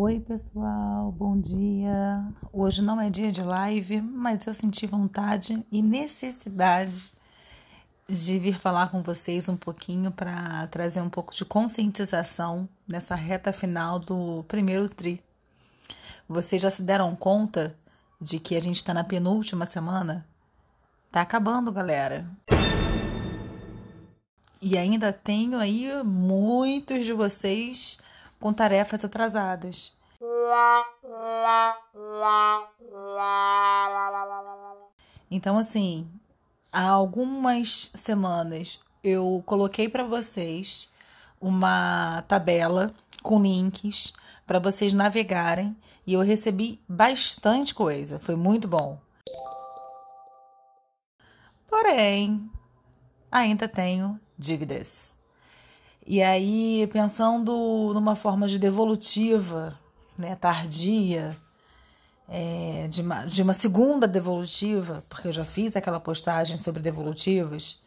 Oi, pessoal, bom dia. Hoje não é dia de live, mas eu senti vontade e necessidade de vir falar com vocês um pouquinho para trazer um pouco de conscientização nessa reta final do primeiro tri. Vocês já se deram conta de que a gente está na penúltima semana? Tá acabando, galera. E ainda tenho aí muitos de vocês com tarefas atrasadas. Então, assim, há algumas semanas eu coloquei para vocês uma tabela com links para vocês navegarem e eu recebi bastante coisa, foi muito bom. Porém, ainda tenho dívidas. E aí, pensando numa forma de devolutiva, né, tardia, é, de, uma, de uma segunda devolutiva, porque eu já fiz aquela postagem sobre devolutivas,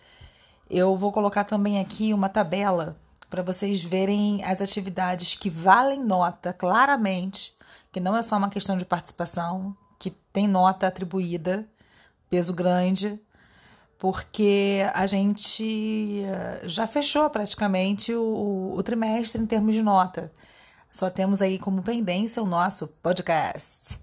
eu vou colocar também aqui uma tabela para vocês verem as atividades que valem nota claramente, que não é só uma questão de participação, que tem nota atribuída, peso grande, porque a gente eh, já fechou praticamente o, o trimestre em termos de nota. Só temos aí como pendência o nosso podcast.